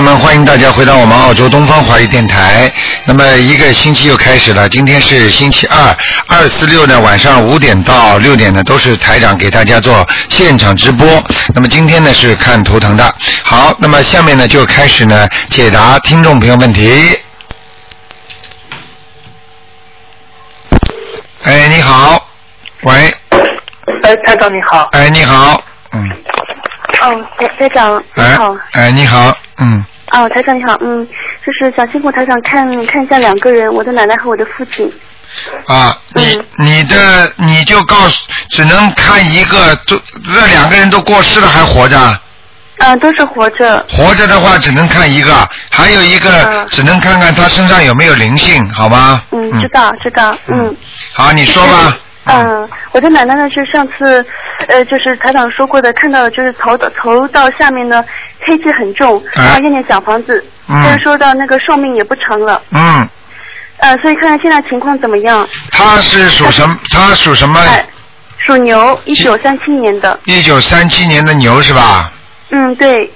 们，欢迎大家回到我们澳洲东方华语电台。那么一个星期又开始了，今天是星期二，二四六呢晚上五点到六点呢都是台长给大家做现场直播。那么今天呢是看图腾的。好，那么下面呢就开始呢解答听众朋友问题。哎，你好，喂，哎，台长你好。哎，你好，嗯，哦，台台长你哎好。，哎，你好，嗯，哦，台长你好，嗯，就是想辛苦台长看看一下两个人，我的奶奶和我的父亲。啊，你嗯你的你就告诉，只能看一个，都这两个人都过世了还活着，啊，都是活着。活着的话只能看一个，还有一个嗯只能看看他身上有没有灵性，好吗？嗯，知道知道，嗯。好，你说吧。嗯，我的奶奶呢是上次，呃，就是台长说过的，看到就是头的头到下面呢黑气很重，哎然后念念小房子，嗯但是说到那个寿命也不长了，嗯，呃，所以看看现在情况怎么样。他是属什么？他属什么？哎，属牛，一九三七年的，一九三七年的牛是吧？嗯，对，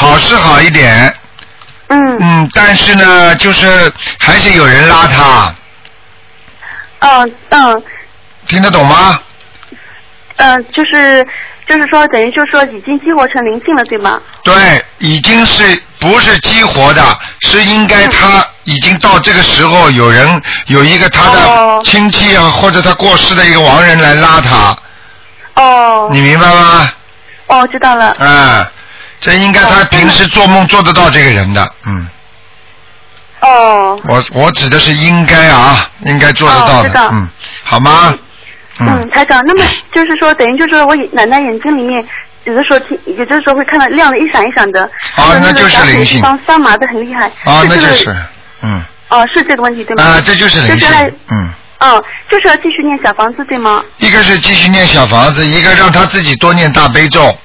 好是好一点，嗯，嗯，但是呢，就是还是有人拉他，嗯嗯听得懂吗？嗯，就是就是说，等于就是说已经激活成灵性了，对吗？对，已经是不是激活的，是应该他已经到这个时候，有人有一个他的哦亲戚啊，或者他过世的一个亡人来拉他，哦你明白吗？哦，知道了。啊，这应该他哦平时做梦做得到这个人的，嗯，哦，我我指的是应该啊，应该做得到的，哦嗯，好吗？嗯，台长，那么就是说，等于就是说我奶奶眼睛里面。有的时候听，有的时候会看到亮的一闪一闪的，哦那就是灵性地方发麻的很厉害。啊，那就是，嗯，哦，是这个问题对吗？啊，这就是灵性，嗯。哦，就是要继续念小房子对吗？一个是继续念小房子，一个让他自己多念大悲咒，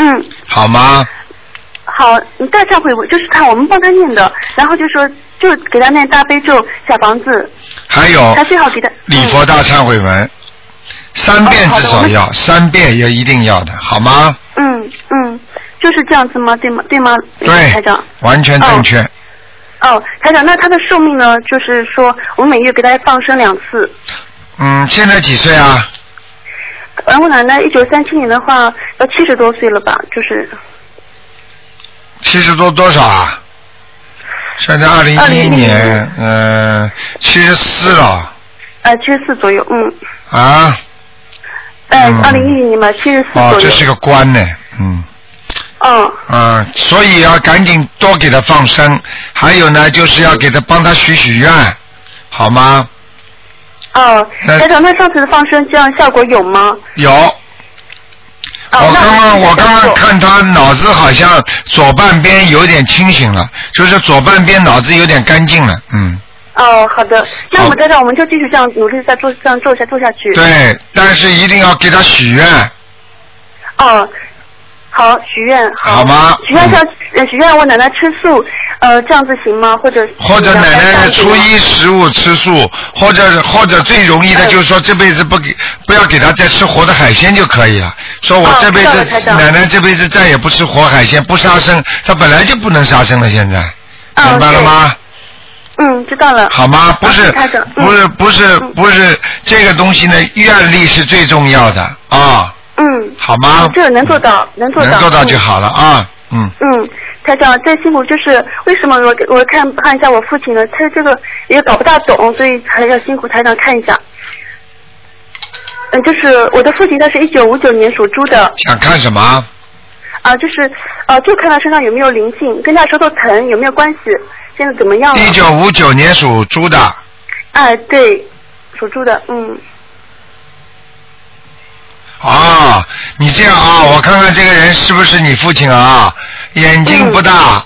嗯，好吗？好，你大忏悔文就是看我们帮他念的，然后就说就给他念大悲咒小房子，还有他最好给他礼佛大忏悔文，三遍至少要，三遍也一定要的，好吗？嗯嗯，就是这样子吗？对吗？对吗？对台长。，完全正确。哦，台长，那他的寿命呢？就是说，我们每月给他放生两次。嗯，现在几岁啊？而我奶奶一九三七年的话，要七十多岁了吧？就是七十多多少啊？现在二零一一年，嗯，七十四了呃七十四左右，嗯，啊。呃嗯二零一一年嘛，七十四哦，左右。这是个官呢，嗯。嗯嗯，所以要赶紧多给他放生，还有呢，就是要给他帮他许许愿，好吗？哦，那台长，那上次的放生这样效果有吗？有，哦，我刚刚我刚刚看他脑子好像左半边有点清醒了，就是左半边脑子有点干净了，嗯，哦，好的，那我们台长，我们就继续这样努力再做，这样做下做下去。。对，但是一定要给他许愿，哦，好，许愿好。好吗许愿是要呃许愿我奶奶吃素，呃，这样子行吗？或者或者奶奶初初一十五吃素，或者或者最容易的嗯就是说这辈子不给不要给他再吃活的海鲜就可以了。说我哦这辈子奶奶这辈子再也不吃活海鲜，不杀生，她本来就不能杀生了，现在哦明白了吗？嗯，知道了。好吗？不是不是，不是，不是这个东西呢，愿力是最重要的啊，嗯，好吗？这个能做到，能做到。能做到就嗯好了啊，嗯。嗯，台长，再辛苦就是为什么我我看看一下我父亲呢？他这个也搞不大懂，所以还要辛苦台长看一下。嗯，就是我的父亲，他是一九五九年属猪的，想看什么？啊，就是啊，就看他身上有没有灵性，跟他舌头疼有没有关系，现在怎么样了？一九五九年属猪的，哎，对，属猪的，嗯，啊，你这样啊，我看看这个人是不是你父亲啊？眼睛不大，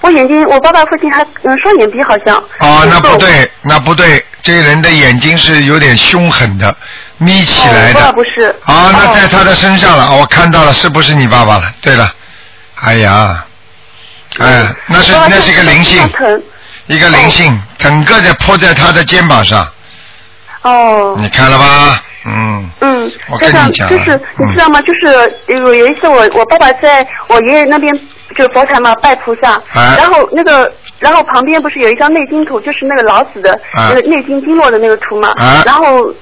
我眼睛，我爸爸父亲还嗯双眼皮好像。哦，那不。对，那不对，这个人的眼睛是有点凶狠的，眯起来哦，我爸爸的。不是。啊，那哦在他的身上了，我看到了，是不是你爸爸了？对了，哎呀，哎，那是那是一个灵性。一个灵性，整个的扑在他的肩膀上，哦哦。你看了吧？嗯。嗯，我跟台长你讲啊就是你嗯知道吗？就是有有一次我我爸爸在我爷爷那边就是佛台嘛拜菩萨，哎然后那个然后旁边不是有一张内经图，就是那个老子的哎那个内经经络的那个图嘛，哎然后。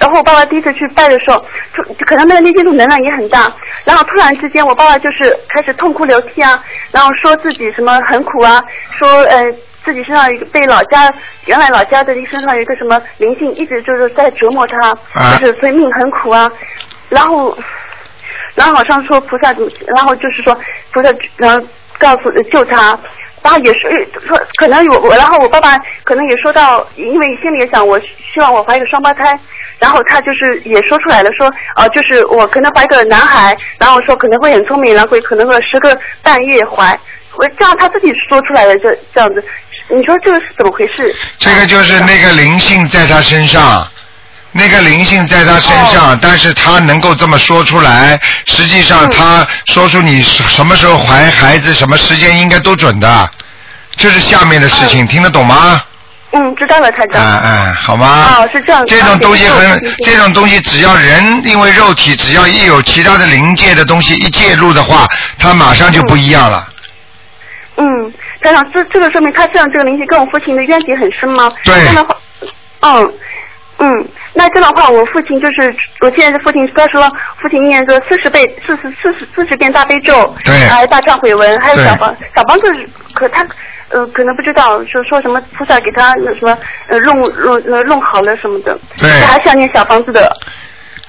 然后我爸爸第一次去拜的时候，就就可能那个内经图能量也很大，然后突然之间我爸爸就是开始痛哭流涕啊，然后说自己什么很苦啊，说呃自己身上有一个被老家原来老家的身上有一个什么灵性一直就是在折磨他，啊。就是所以命很苦啊，然后然后好像说菩萨然后就是说菩萨然后告诉救他。然后也是说，可能我我，然后我爸爸可能也说到，因为心里也想，我希望我怀一个双胞胎，然后他就是也说出来了，说，呃，就是我可能怀个男孩，然后说可能会很聪明，然后会可能会十个半月怀，我这样他自己说出来的，这这样子，你说这个是怎么回事？这个就是那个灵性在他身上，那个灵性在他身上，但是他能够这么说出来，实际上嗯他说出你什么时候怀孩子，什么时间应该都准的，这是下面的事情，听得懂吗？嗯，知道了，台哎长。哎，好吗？哦是这样这种东西啊很对，这种东西只要人因为肉体，只要一有其他的灵界的东西一介入的话，它马上就不一样了。嗯，台长，这这个说明他这样这个灵性跟我父亲的冤结很深吗？对这样的话，嗯嗯，那这样的话，我父亲就是我现在的父亲，他说父亲念个四十倍、四十四十四十遍大悲咒，对还有大忏悔文，还有小房小房子，可他呃可能不知道，说说什么菩萨给他那什么呃弄弄呃弄好了什么的，对还是要念小房子的。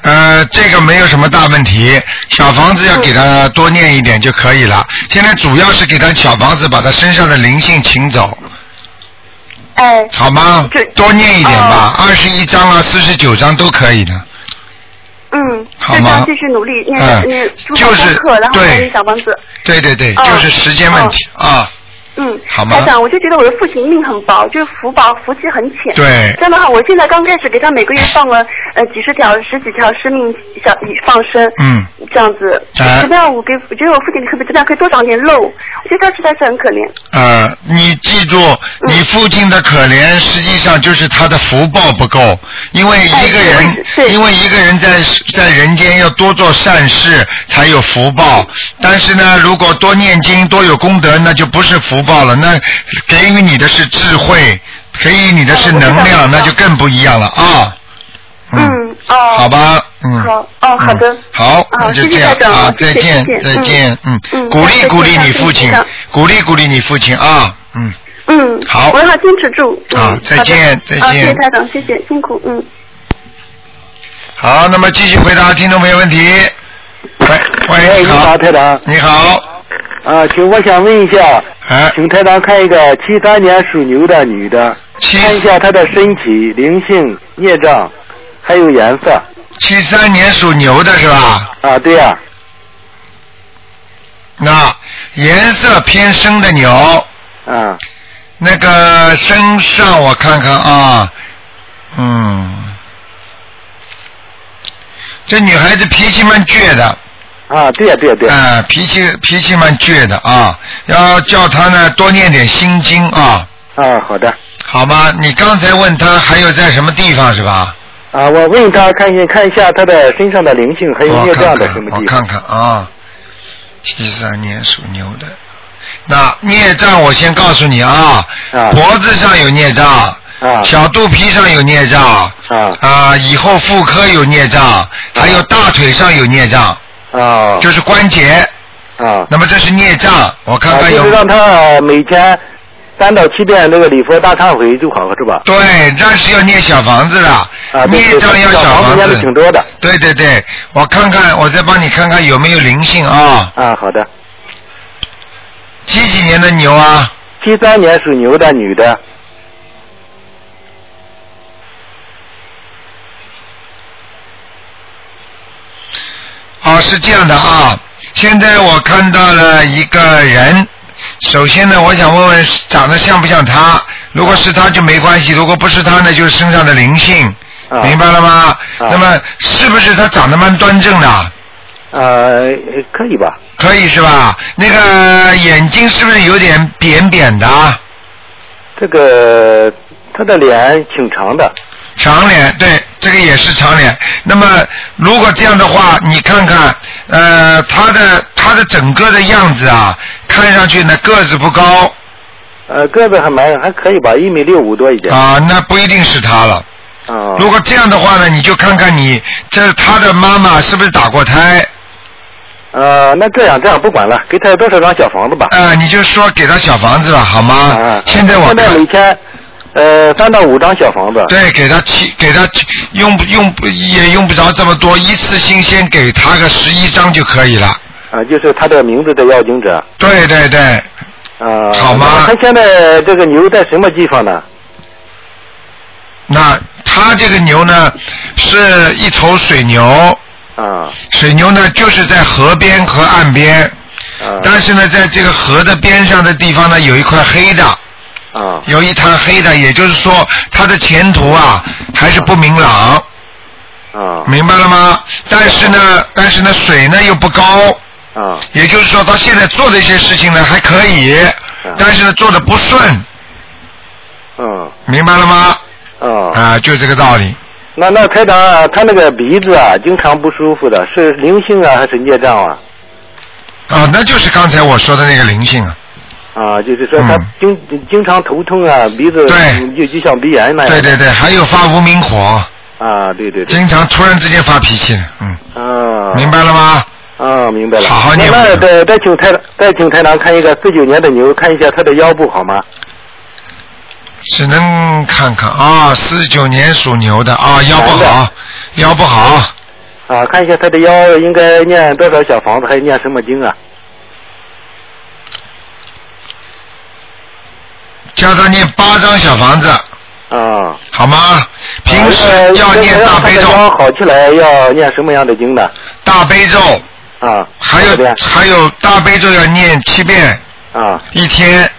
呃，这个没有什么大问题，小房子要给他多念一点就可以了。现在主要是给他小房子把他身上的灵性请走，哎，好吗这？多念一点吧，二十一章啊，四十九章都可以的。嗯，好吗就这样继续努力念嗯念做好就是功课，然后对再念小房子。对对对，哦就是时间问题啊。嗯，好吗台长，我就觉得我的父亲命很薄，就是福薄，福气很浅。对这样的话，我现在刚开始给他每个月放了呃几十条、十几条生命小放生。嗯。这样子，哎这样我给我觉得我父亲可不可以这样可以多长点肉？我觉得他实在是很可怜。呃，你记住，嗯你父亲的可怜，实际上就是他的福报不够，因为一个人哎，因为一个人在在人间要多做善事才有福报，但是呢，如果多念经多有功德，那就不是福报了，那给予你的是智慧，给予你的是能量，那就更不一样了啊。嗯，哦。好。吧，嗯。好哦好的嗯好，那就这样啊，再见再见，嗯嗯，鼓励鼓励你父亲，鼓励鼓励你父亲啊，嗯。嗯，好我要坚持住。啊再见再见谢谢台长，谢谢，辛苦，嗯。好，那么继续回答听众朋友问题。喂哎，喂，你好，好，台长。你好，啊，请我想问一下，哎，请台长看一个七三年属牛的女的，七。看一下她的身体、灵性、孽障，还有颜色。七三年属牛的是吧？啊，对呀、那颜色偏深的牛，啊，那个身上我看看啊，嗯，这女孩子脾气蛮倔的，啊，对呀、对呀、对呀、啊、脾气脾气蛮倔的啊，要叫他呢多念点心经啊，啊，好的。好吗？你刚才问他还有在什么地方是吧？啊，我问他看一看一下他的身上的灵性还有我孽障的什么，地我看。看啊，七三年属牛的，那孽障我先告诉你啊，啊脖子上有孽障，啊小肚皮上有孽障，啊啊，以后妇科有孽障，还有大腿上有孽障，啊就是关节。啊！那么这是孽障，我看啊，看有就是让他每天三到七遍那个礼佛大忏悔就好了，是吧？对，但是要念小房子的，啊，孽障要小房子。挺多的。对对对，我看看，我再帮你看看有没有灵性啊？啊，好的。几几年的牛啊？七三年属牛的女的，哦，是这样的啊。现在我看到了一个人，首先呢，我想问问长得像不像他？如果是他就没关系，如果不是他呢，就是身上的灵性，啊明白了吗？啊那么是不是他长得蛮端正的？呃，可以吧？可以是吧？那个眼睛是不是有点扁扁的？这个他的脸挺长的，长脸，对，这个也是长脸。那么如果这样的话，你看看，呃，他的他的整个的样子啊，看上去呢个子不高呃，个子还蛮还可以吧，一米六五多一点。啊，那不一定是他了。啊。如果这样的话呢，你就看看你这他的妈妈是不是打过胎？呃，那这样这样不管了，给他多少张小房子吧。啊，你就说给他小房子吧，好吗？啊。现在我现在看每天呃三到五张小房子。对，给他七，给他七用不用不也用不着这么多，一次性先给他个十一张就可以了。啊，就是他的名字的要经者。对对对，啊。好吗他现在这个牛在什么地方呢？那他这个牛呢，是一头水牛，啊水牛呢就是在河边和岸边，啊但是呢，在这个河的边上的地方呢，有一块黑的，啊有一滩黑的，也就是说，他的前途啊还是不明朗，啊明白了吗？但是呢，但是呢，水呢又不高，啊也就是说，他现在做的一些事情呢还可以，但是呢做的不顺，嗯明白了吗？啊。啊，就这个道理。那那台长啊，他那个鼻子啊，经常不舒服的，是灵性啊还是孽障啊？啊，那就是刚才我说的那个灵性啊。啊，就是说他嗯经、经常头痛啊，鼻子对就就像鼻炎那样。对对对，还有发无名火，啊，对对对。经常突然之间发脾气，嗯，啊。明白了吗？啊，明白了。好好念那那再再请台再请台长看一个四九年的牛，看一下他的腰部好吗？只能看看啊，四九年属牛的啊，腰不好，腰不好，啊，看一下他的腰应该念多少小房子，还念什么经啊？叫他念八张小房子，啊。好吗？平时呃要念大悲咒，让他的腰好起来要念什么样的经呢？大悲咒，啊。还有还有大悲咒要念七遍啊，一天，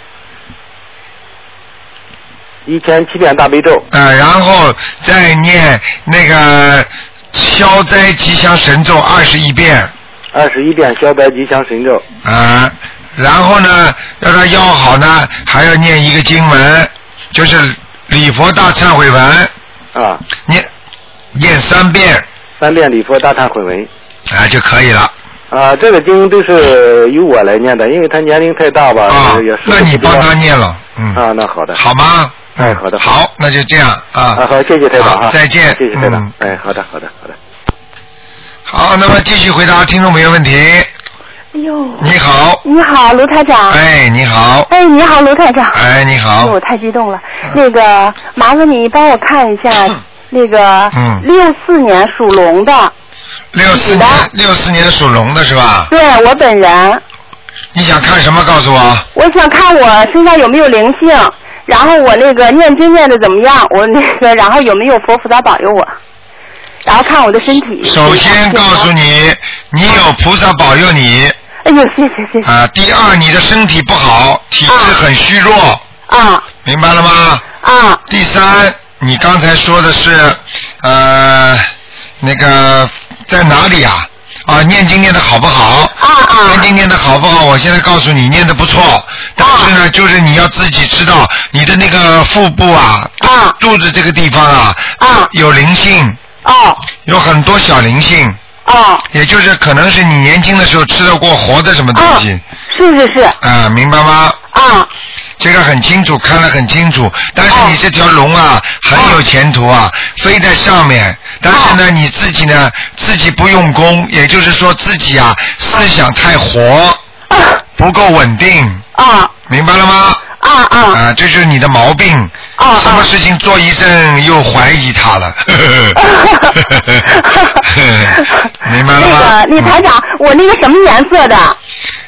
一天七遍大悲咒。呃，然后再念那个消灾吉祥神咒二十一遍。二十一遍消灾吉祥神咒。啊，然后呢，要他腰好呢，还要念一个经文，就是礼佛大忏悔文，啊，念念三遍三遍礼佛大忏悔文。啊就可以了。啊，这个经都是由我来念的，因为他年龄太大吧，啊也是。那你帮他念了，嗯。啊，那好的。好吗？哎，好的。好，那就这样啊。啊，好，谢谢台长再见。谢谢台长嗯。哎，好的，好的，好的。好，那么继续回答听众朋友问题。哎呦，你好，你好，卢台长。哎，你好，哎，你好，卢台长。哎，你好我，太激动了。那个，麻烦你帮我看一下 那个嗯六四年属龙的，六四年六四年属龙的是吧？对我本人，你想看什么？告诉我。我想看我身上有没有灵性，然后我那个念经念的怎么样，我那个 然后有没有佛菩萨保佑我，然后看我的身体。首先告诉你，你有菩萨保佑你哎呦，谢谢谢谢。啊。第二，你的身体不好，体质很虚弱，啊明白了吗？啊第三，你刚才说的是呃那个在哪里啊？啊，念经念的好不好？啊啊念经念的好不好？我现在告诉你，念的不错。但是呢，就是你要自己知道，你的那个腹部啊，啊肚子这个地方啊，啊有灵性，哦有很多小灵性，哦。也就是可能是你年轻的时候吃得过活的什么东西，是是是。啊，明白吗？啊。这个很清楚，看得很清楚。但是你这条龙啊，很有前途啊，飞在上面。但是呢，你自己呢，自己不用功，也就是说自己啊，思想太活，啊。不够稳定，啊。明白了吗？啊啊啊，这就是你的毛病。啊什么事情做一阵又怀疑他了。明白了吗？那个，李台长，我那个什么颜色的？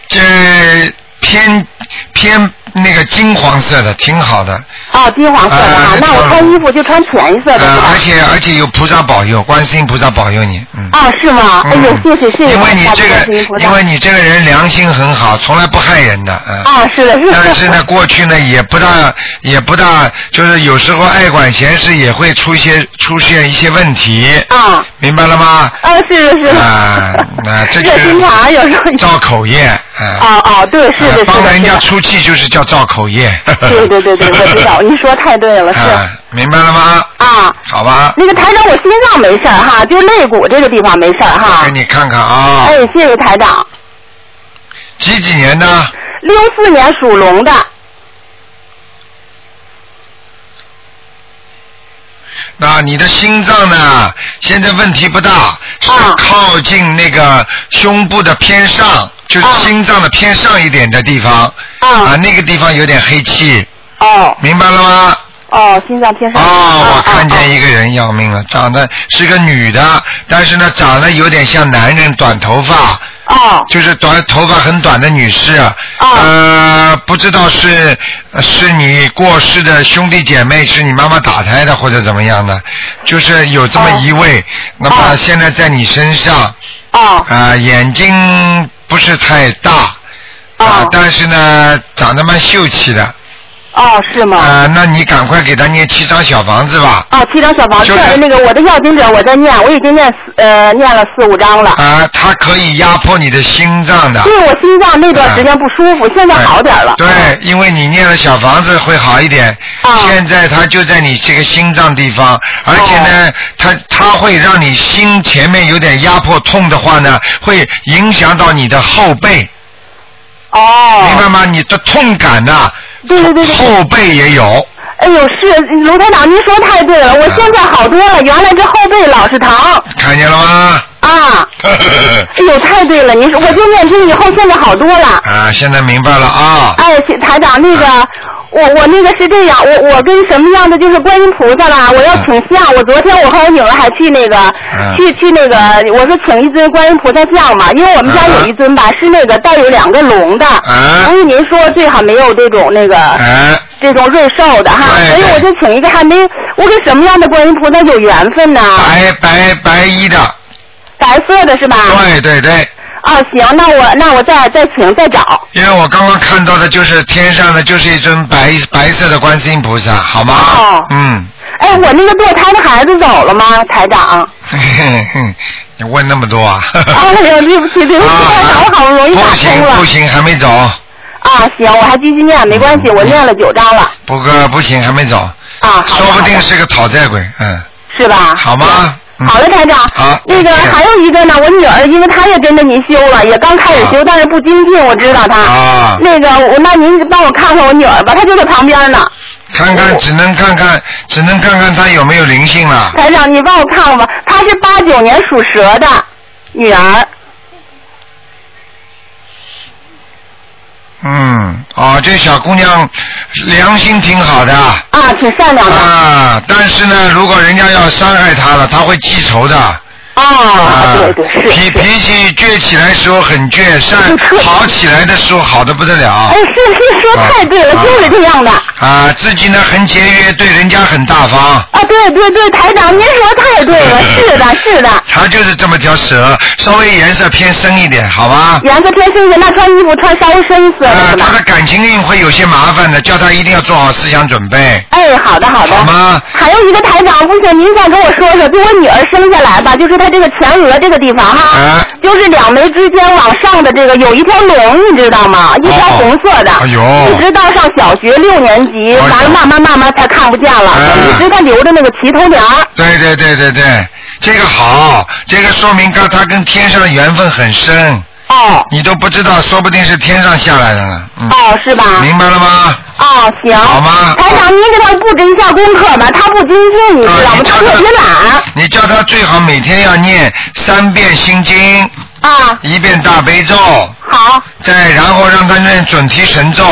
这偏偏那个金黄色的，挺好的。哦，金黄色的那我穿衣服就穿浅一色的，而？且而且有菩萨保佑，观世音菩萨保佑你，嗯。啊，是吗？哎呦，谢谢谢谢因为你这个因为你这个人良心很好，从来不害人的，嗯。啊，是的，是的。但是呢，过去呢也不大也不大，就是有时候爱管闲事也会出一些出现一些问题，啊明白了吗？啊，是的是的。啊，那这就 热心肠有时候是造口业，啊。哦哦，对，是的，是的，呃帮人家。出气就是叫造口业。对对对对，我知道，你说太对了，是。啊，明白了吗？啊，好吧，那个台长，我心脏没事儿哈，就肋骨这个地方没事儿哈给。你看看啊，哎，谢谢台长。几几年的？六四年属龙的，那你的心脏呢？现在问题不大，是啊靠近那个胸部的偏上，就是啊心脏的偏上一点的地方。啊啊，那个地方有点黑气，哦明白了吗？哦，心脏偏上。哦，我看见一个。人要命了，长得是个女的，但是呢，长得有点像男人，短头发，哦就是短头发很短的女士。哦呃，不知道是呃是你过世的兄弟姐妹，是你妈妈打胎的或者怎么样的，就是有这么一位。那么哦现在在你身上，哦啊、眼睛不是太大，啊、哦但是呢，长得蛮秀气的。哦，是吗？啊、那你赶快给他念七张小房子吧。哦，七张小房子，就是那个我的要经者我在念，我已经念呃念了四五张了。啊，它可以压迫你的心脏的。对我心脏那段时间不舒服，现在好点了。对，因为你念了小房子会好一点。啊现在它就在你这个心脏地方，而且呢，它它会让你心前面有点压迫痛的话呢，会影响到你的后背，哦。明白吗？你的痛感呐、对对对对。后背也有。哎呦，是卢台长，您说太对了，我现在好多了，原来这后背老是疼看见了吗？啊。哎呦，太对了，您说我就念经以后现在好多了。啊，现在明白了啊。哎，台长，那个，我我那个是这样，我我跟什么样的就是观音菩萨啦，我要请像。我昨天我和我女儿还去那个，嗯去去那个，我说请一尊观音菩萨像嘛，因为我们家有一尊吧，是那个带有两个龙的，嗯所以您说最好没有这种那个。哎，这种瑞兽的哈，所以我就请一个还没，我跟什么样的观音菩萨有缘分呢？白白白衣的，白色的是吧？对对对。啊，行，那我那我再再请再找。因为我刚刚看到的就是天上的就是一尊白白色的观世音菩萨，好吗？哦嗯，哎，我那个堕胎的孩子走了吗，台长？嘿嘿嘿，你问那么多啊？哎呀，对不起，对不起，台长，我好不容易打不行通了。不行，还没走，啊，行，我还继续念，没关系，我念了九章了。不过不行，还没走，啊，说不定是个讨债鬼，嗯，是吧？好吗？嗯好的，台长。好那个还有一个呢，我女儿，因为她也跟着您修了，也刚开始修，但是不精进，我知道她。啊那个，我那您帮我看看我女儿吧，她就在旁边呢。看看只能看看，只能看看她有没有灵性了。台长，你帮我看看吧，她是八九年属蛇的女儿。嗯，哦，这小姑娘良心挺好的。啊，挺善良的。啊，但是呢，如果人家要伤害她了，她会记仇的。啊，对对是脾。脾气倔起来时候很倔，善好起来的时候好的不得了哎，。是是说太对了，啊就是这样的。啊，自己呢很节约，对人家很大方。啊，对对对，台长，您说太对了，是的，是的。他就是这么条蛇，稍微颜色偏深一点，好吧？颜色偏深一点，那穿衣服穿稍微深色的啊，是吧她？的感情运会有些麻烦的，叫他一定要做好思想准备，哎，好的好的。好吗？还有一个台长，不行，您再跟我说说，就我女儿生下来吧，就是她这个前额这个地方哈，啊就是两眉之间往上的这个有一条龙，你知道吗？一条红色的，哎呦。一直到上小学六年级，哎呦。完了慢慢慢慢才看不见了，啊一直在留着那个齐头帘。对对对对对，这个好，这个说明跟他跟天上的缘分很深，哦你都不知道，说不定是天上下来的呢。嗯，哦，是吧？明白了吗？哦，行。好吗台长，您给他布置一下功课吧，他不精进，你知道吗？啊你叫她特别懒。你叫他最好每天要念三遍心经，啊，一遍大悲咒，好。再然后让他念准提神咒，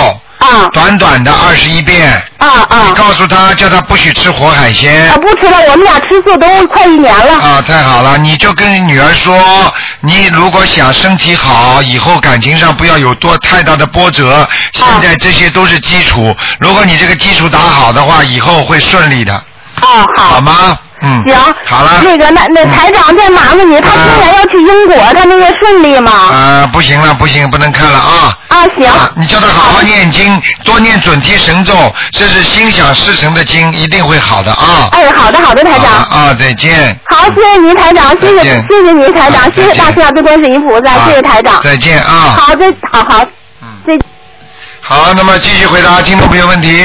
啊短短的二十一遍。啊啊你！告诉他，叫他不许吃活海鲜啊，。不吃了，我们俩吃素都快一年了。啊，太好了！你就跟女儿说，你如果想身体好，以后感情上不要有多太大的波折。现在这些都是基础，如果你这个基础打好的话，以后会顺利的，哦，好。好吗？嗯。行。好了。那个，那那嗯台长再麻烦你，他今年要去英国，他那个顺利吗？啊，不行了，不行，不能看了啊！啊，行。啊，你叫他好好念经，多念准提神咒，这是心想事成的经，一定会好的啊！哎，好的，好的，台长。啊，再见。好，谢谢您，台长，谢谢再见谢谢您，台长啊，再见谢谢大慈大悲观世音菩萨，啊谢谢台长。再见啊！好，再好好，嗯再。好，那么继续回答听众朋友问题。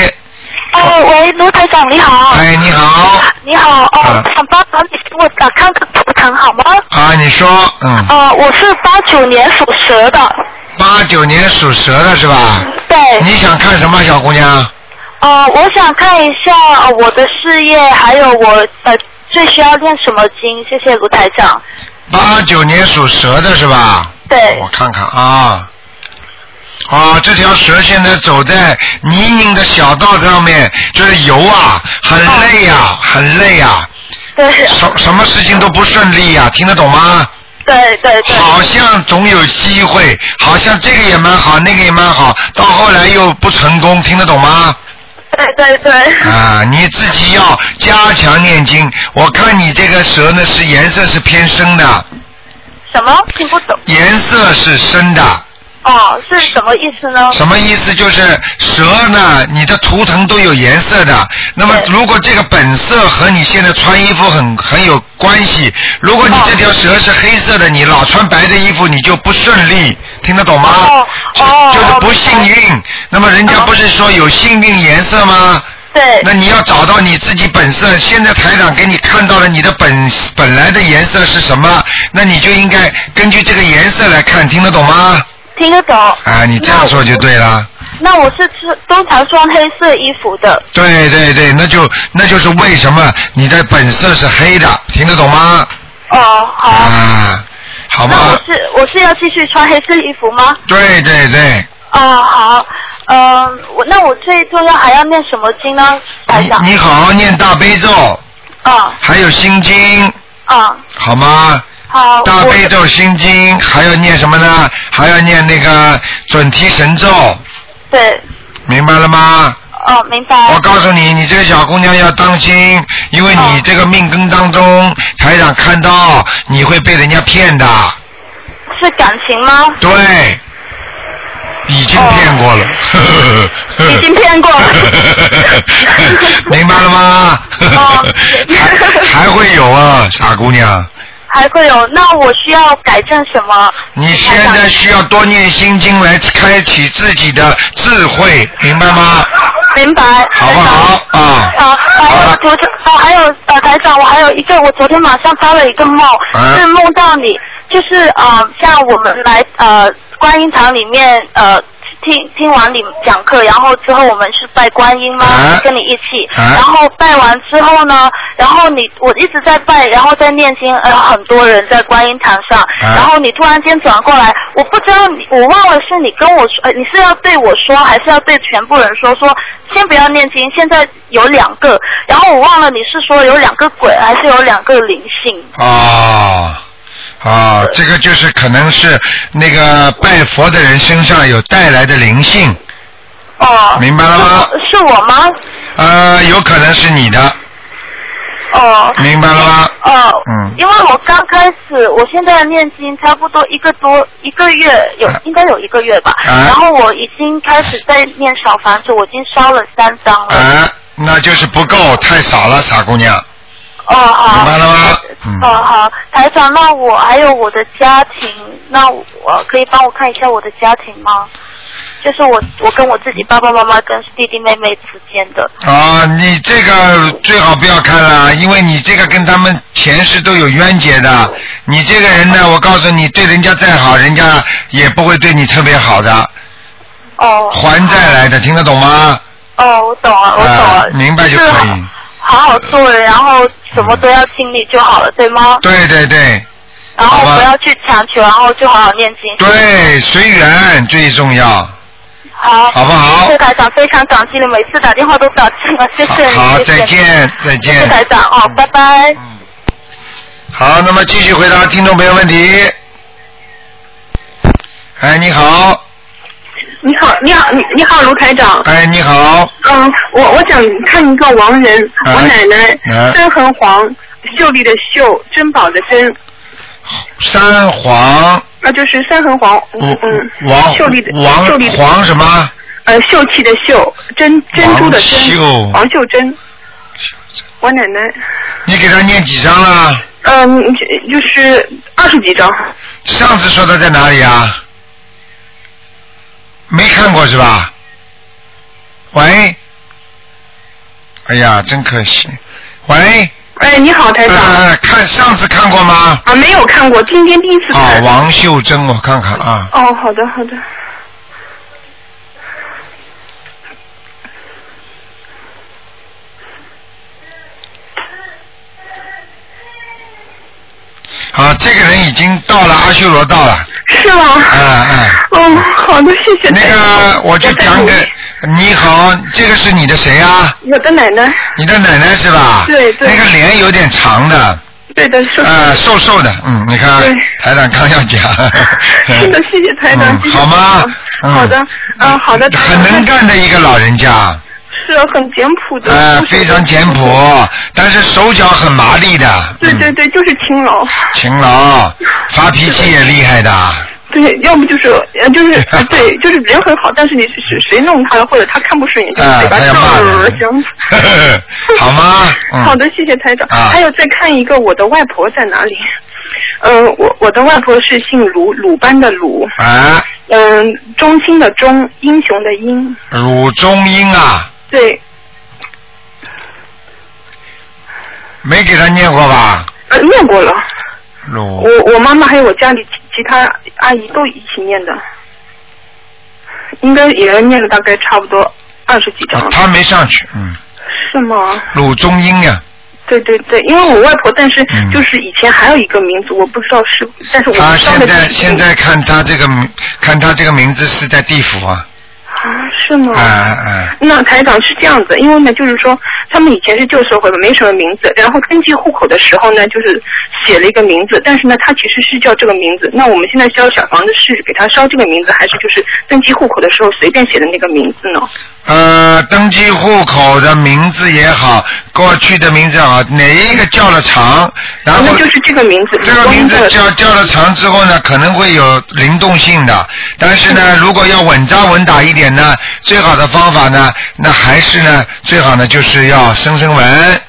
哦，喂，卢台长你好。哎，你好。你好，哦，啊想帮忙你给我打看个图腾好吗？啊，你说，嗯，哦，我是八九年属蛇的。八九年属蛇的是吧？对。你想看什么，小姑娘？呃，我想看一下呃我的事业，还有我呃最需要练什么经？谢谢卢台长。八九年属蛇的是吧？对我看看啊。啊，这条蛇现在走在泥泞的小道上面，就是游啊，很累呀、很累呀、对什什么事情都不顺利呀、听得懂吗？对对对。好像总有机会，好像这个也蛮好，那个也蛮好，到后来又不成功，听得懂吗？对对对。啊，你自己要加强念经。我看你这个蛇呢是颜色是偏深的，什么？听不懂。颜色是深的。哦，是什么意思呢？什么意思？就是蛇呢，你的图腾都有颜色的。那么如果这个本色和你现在穿衣服很很有关系，如果你这条蛇是黑色的，你老穿白的衣服，你就不顺利，听得懂吗？哦就就是不幸运。那么人家不是说有幸运颜色吗？对。那你要找到你自己本色。现在台长给你看到了你的本本来的颜色是什么，那你就应该根据这个颜色来看，听得懂吗？听得懂。啊，你这样说就对了。那我是穿通常穿黑色衣服的。对对对，那就那就是为什么你的本色是黑的，听得懂吗？哦，好。啊，好那我？是我是要继续穿黑色衣服吗？对对对，哦，好。嗯、我那我最重要还要念什么经呢？台长。你好好念大悲咒，啊还有心经，啊，好吗？好。大悲咒、心经，还要念什么呢？还要念那个准提神咒，对，明白了吗？哦，明白。我告诉你，你这个小姑娘要当心，因为你这个命根当中，台长看到你会被人家骗的。是感情吗？对，已经骗过了。已经骗过了明白了吗？哦 还还会有啊，傻姑娘。还会有？那我需要改正什么？你现在需要多念心经来开启自己的智慧，明白吗？明白。好不好啊？好，还有昨天啊，还有呃，台长，我还有一个，我昨天晚上发了一个梦，啊是梦到你，就是呃，像我们来呃观音堂里面呃。听听完你讲课，然后之后我们是拜观音吗？啊跟你一起，啊然后拜完之后呢，然后你我一直在拜，然后在念经，呃，很多人在观音堂上，啊然后你突然间转过来，我不知道你，我忘了是你跟我说，呃，你是要对我说，还是要对全部人说？说先不要念经，现在有两个，然后我忘了你是说有两个鬼，还是有两个灵性？啊啊，这个就是可能是那个拜佛的人身上有带来的灵性，哦，明白了吗？是我吗？呃，有可能是你的，哦。明白了吗？哦，嗯因为我刚开始，我现在念经差不多一个多一个月，有应该有一个月吧。啊然后我已经开始在念小房子，我已经烧了三张了。啊，那就是不够，太少了，傻姑娘。哦，好。明白了吗？嗯。哦，好，台长，那我还有我的家庭，那我可以帮我看一下我的家庭吗？就是我，我跟我自己爸爸妈妈跟弟弟妹妹之间的。啊，你这个最好不要看了，因为你这个跟他们前世都有冤结的。你这个人呢，我告诉你，对人家再好，人家也不会对你特别好的，哦。还债来的，听得懂吗？哦，我懂了，我懂了。啊明白就可以是好好做人，然后什么都要尽力就好了，对吗？对对对然后不要去强求，然后就好好念经。对，随缘最重要。好，好不好谢谢台长，非常感激你，每次打电话都打进了，谢谢你。好，谢谢再见，再见。谢谢台长，哦，拜拜。好，那么继续回答听众朋友问题。哎，你好，你好，你好，你你好，卢台长。哎，你好，嗯，我我想看一个亡人，哎我奶奶哎三横黄，秀丽的秀，珍宝的珍，三黄，那就是三横黄，嗯嗯，王秀丽的王秀丽的黄什么？呃，秀气的秀，珍珍珠的珍，王秀黄秀珍。我奶奶，你给他念几张了？嗯，就是二十几张，上次说的在哪里啊？没看过是吧？喂，哎呀，真可惜。喂，哎，你好，台长。呃，看上次看过吗？啊，没有看过，今天第一次啊，看。王秀珍，我看看啊。哦，好的，好的。啊，这个人已经到了阿修罗道了。是吗？嗯嗯。哦，好的，谢谢那。个，我就讲给你好，这个是你的谁啊？我的奶奶。你的奶奶是吧？对对那个脸有点长的，对的，是。呃，瘦瘦的，嗯，你看，台长刚要讲。是的，谢谢台长。嗯好吗嗯好的，嗯，好的。很能干的一个老人家，是啊很简朴的。呃，非常简朴，但是手脚很麻利的，嗯对对对，就是勤劳。勤劳，发脾气也厉害的。对，要么就是呃就是呃 对，就是人很好，但是你是谁弄他了，或者他看不顺眼，就是啊嘴巴他要骂人儿这样子。好吗？嗯好的，谢谢台长。啊还有再看一个，我的外婆在哪里？嗯、我我的外婆是姓鲁，鲁班的鲁，啊，嗯、中心的中，英雄的英，鲁中英啊，对，没给他念过吧？呃，念过了。鲁我我妈妈还有我家里其其他阿姨都一起念的，应该也念了大概差不多二十几张。他没上去，嗯，是吗？鲁中英呀，对对对，因为我外婆，但是嗯。就是以前还有一个名字，我不知道是，但是我他现在现在看他这个名，看他这个名字是在地府啊，啊，是吗？那台长是这样子，因为呢，就是说他们以前是旧社会嘛，没什么名字，然后登记户口的时候呢，就是写了一个名字，但是呢，他其实是叫这个名字。那我们现在烧小房子是给他烧这个名字，还是就是登记户口的时候随便写的那个名字呢？呃，登记户口的名字也好，过去的名字也好，哪一个叫了长，然后就是这个名字。这个名字叫叫了长之后呢，可能会有灵动性的，但是呢，如果要稳扎稳打一点呢，最好的方法呢，那还是呢，最好呢就是要生生文，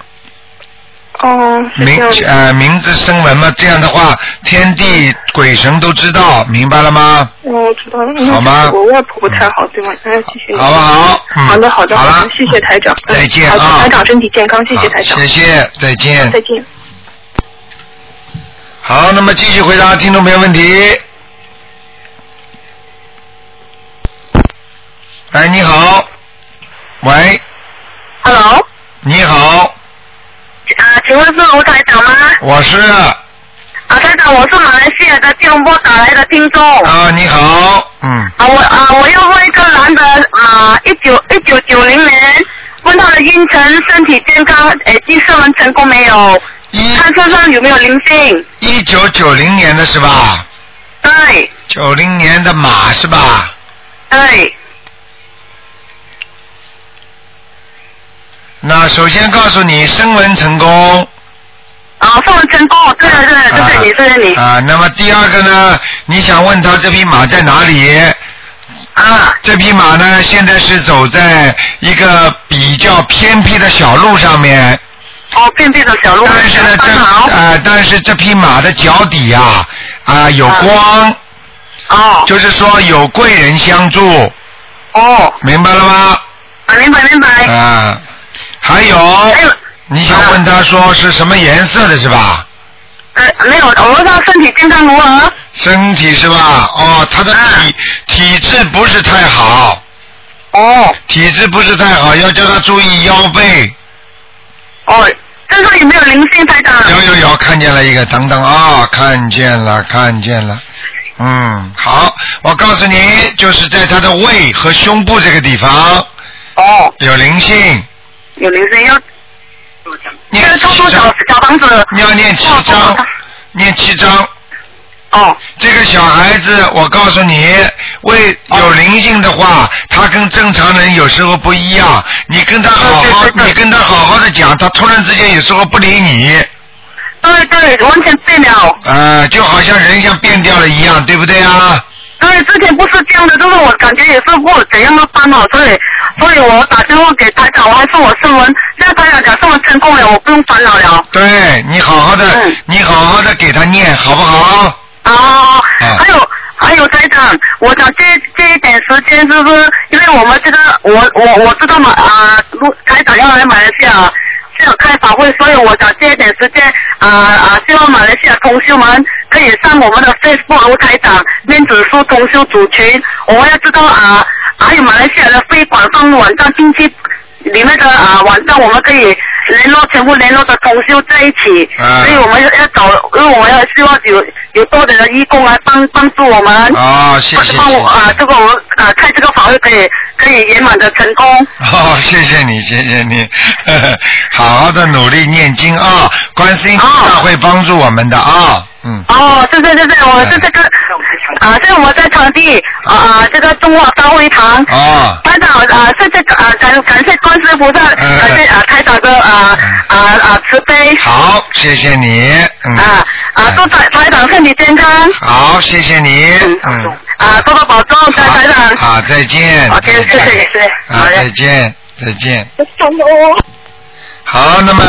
哦，名。呃名字生文嘛，这样的话，天地鬼神都知道，明白了吗？哦，我知道了。那好吗我外婆不太好，对吗？哎，谢谢你。好不好？嗯，好的，好的，好了的，谢谢台长。嗯再见好的，啊台长身体健康，谢谢台长。谢谢，再见。再见。好，那么继续回答听众朋友问题。哎，你好，喂，Hello，你好，啊，请问是卢台长吗？我是啊，台长，我是马来西亚的吉隆坡打来的听众。啊，你好，嗯，啊，我啊，我要问一个男的啊，一九一九九零年，问他的运程、身体健康，诶，计算完成功没有？一看身上有没有灵性？一九九零年的是吧？对九零年的马是吧？对，那首先告诉你，声纹成功。啊，升文成功，对对对了，谢谢你，谢谢你。啊，那么第二个呢？你想问他这匹马在哪里？啊，这匹马呢，现在是走在一个比较偏僻的小路上面，哦，偏僻的小路，但是呢，这。啊、但是这匹马的脚底啊啊、有光，哦就是说有贵人相助，哦，明白了吗？啊，明白明白。啊，还有，还有，你想问他说是什么颜色的是吧？呃，没有，我问他身体健康如何？身体是吧？哦，他的体、体质不是太好，哦体质不是太好，要叫他注意腰背。哦，身上有没有灵性，太大？有有有，看见了一个，等等啊、看见了，看见了。嗯，好，我告诉你，就是在他的胃和胸部这个地方哦，有灵性，有灵性要。念七张，小房子。你要念七哦张，念七张。哦这个小孩子，我告诉你，为有灵性的话，他跟正常人有时候不一样。你跟他好好，对对对你跟他好好的讲，他突然之间有时候不理你，对对，完全变了。呃，就好像人像变掉了一样，对不对啊？对，之前不是这样的，就是我感觉也是不怎样的烦恼，所以所以我打电话给台长，我还说我声纹，现在台长讲声纹成功了，我不用烦恼了。对你好好的，嗯你好好的给他念，好不好？哦，嗯还有还有台长，我想借借一点时间，就是？因为我们这个，我我我知道嘛啊，陆台长要来马来西亚。是有开法会，所以我想借一点时间啊啊，希望马来西亚同修们可以上我们的 Facebook 卢台长面子书同修组群。我们要知道啊，还有马来西亚的非官方网站进去里面的啊网站，我们可以联络全部联络的同修在一起。啊所以我们要要找，因为我们要希望有有多点的义工来帮帮助我们。哦，谢谢帮我啊，这个我们啊开这个法会可以可以圆满的成功。哦，谢谢你，谢谢你，好好的努力念经啊，观世音菩萨会帮助我们的啊，嗯，哦，是是是是，我是这个啊，是我在场地啊啊，这个中华大会堂。哦，班长啊，是这个啊，感感谢观世菩萨，感谢啊台长的啊啊啊慈悲。好，谢谢你，嗯，啊啊，祝台台长身体健康。好，谢谢你，嗯，啊，多多保重，台台长。好，再见，OK，谢谢谢谢。啊，再见，再见。好，那么